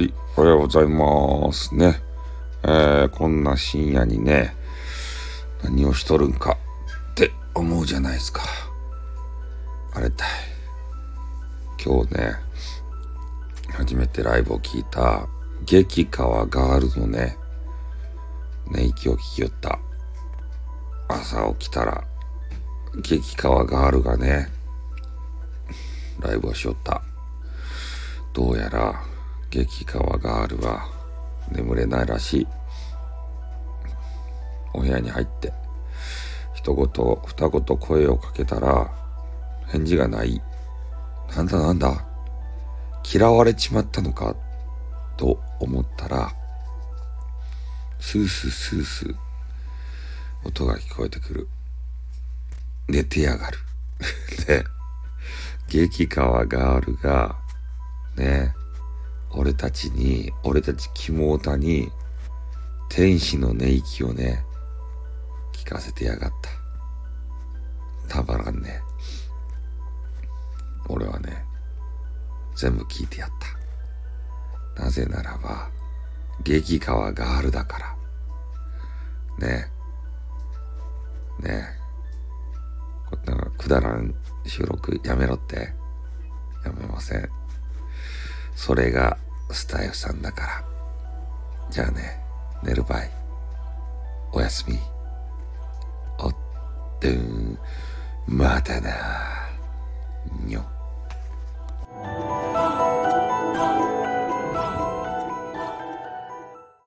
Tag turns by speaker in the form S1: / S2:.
S1: いおはようございますね。えー、こんな深夜にね、何をしとるんかって思うじゃないですか。あれたい。今日ね、初めてライブを聞いた、激川ガールズのね、寝息を聞きよった。朝起きたら、激川ガールがね、ライブをしよった。どうやら、激カワガールは眠れないらしい。お部屋に入って、一言二言声をかけたら、返事がない。なんだなんだ嫌われちまったのかと思ったら、スースースースー音が聞こえてくる。寝てやがる。で、激川ガールが、ね、俺たちに、俺たち肝タに、天使の寝息をね、聞かせてやがった。たまらんね。俺はね、全部聞いてやった。なぜならば、激川ガールだから。ねえ。ねえ。こんなくだらん収録やめろって。やめません。それがスタイフさんだから。じゃあね、寝るばい。おやすみ。おっとん、またな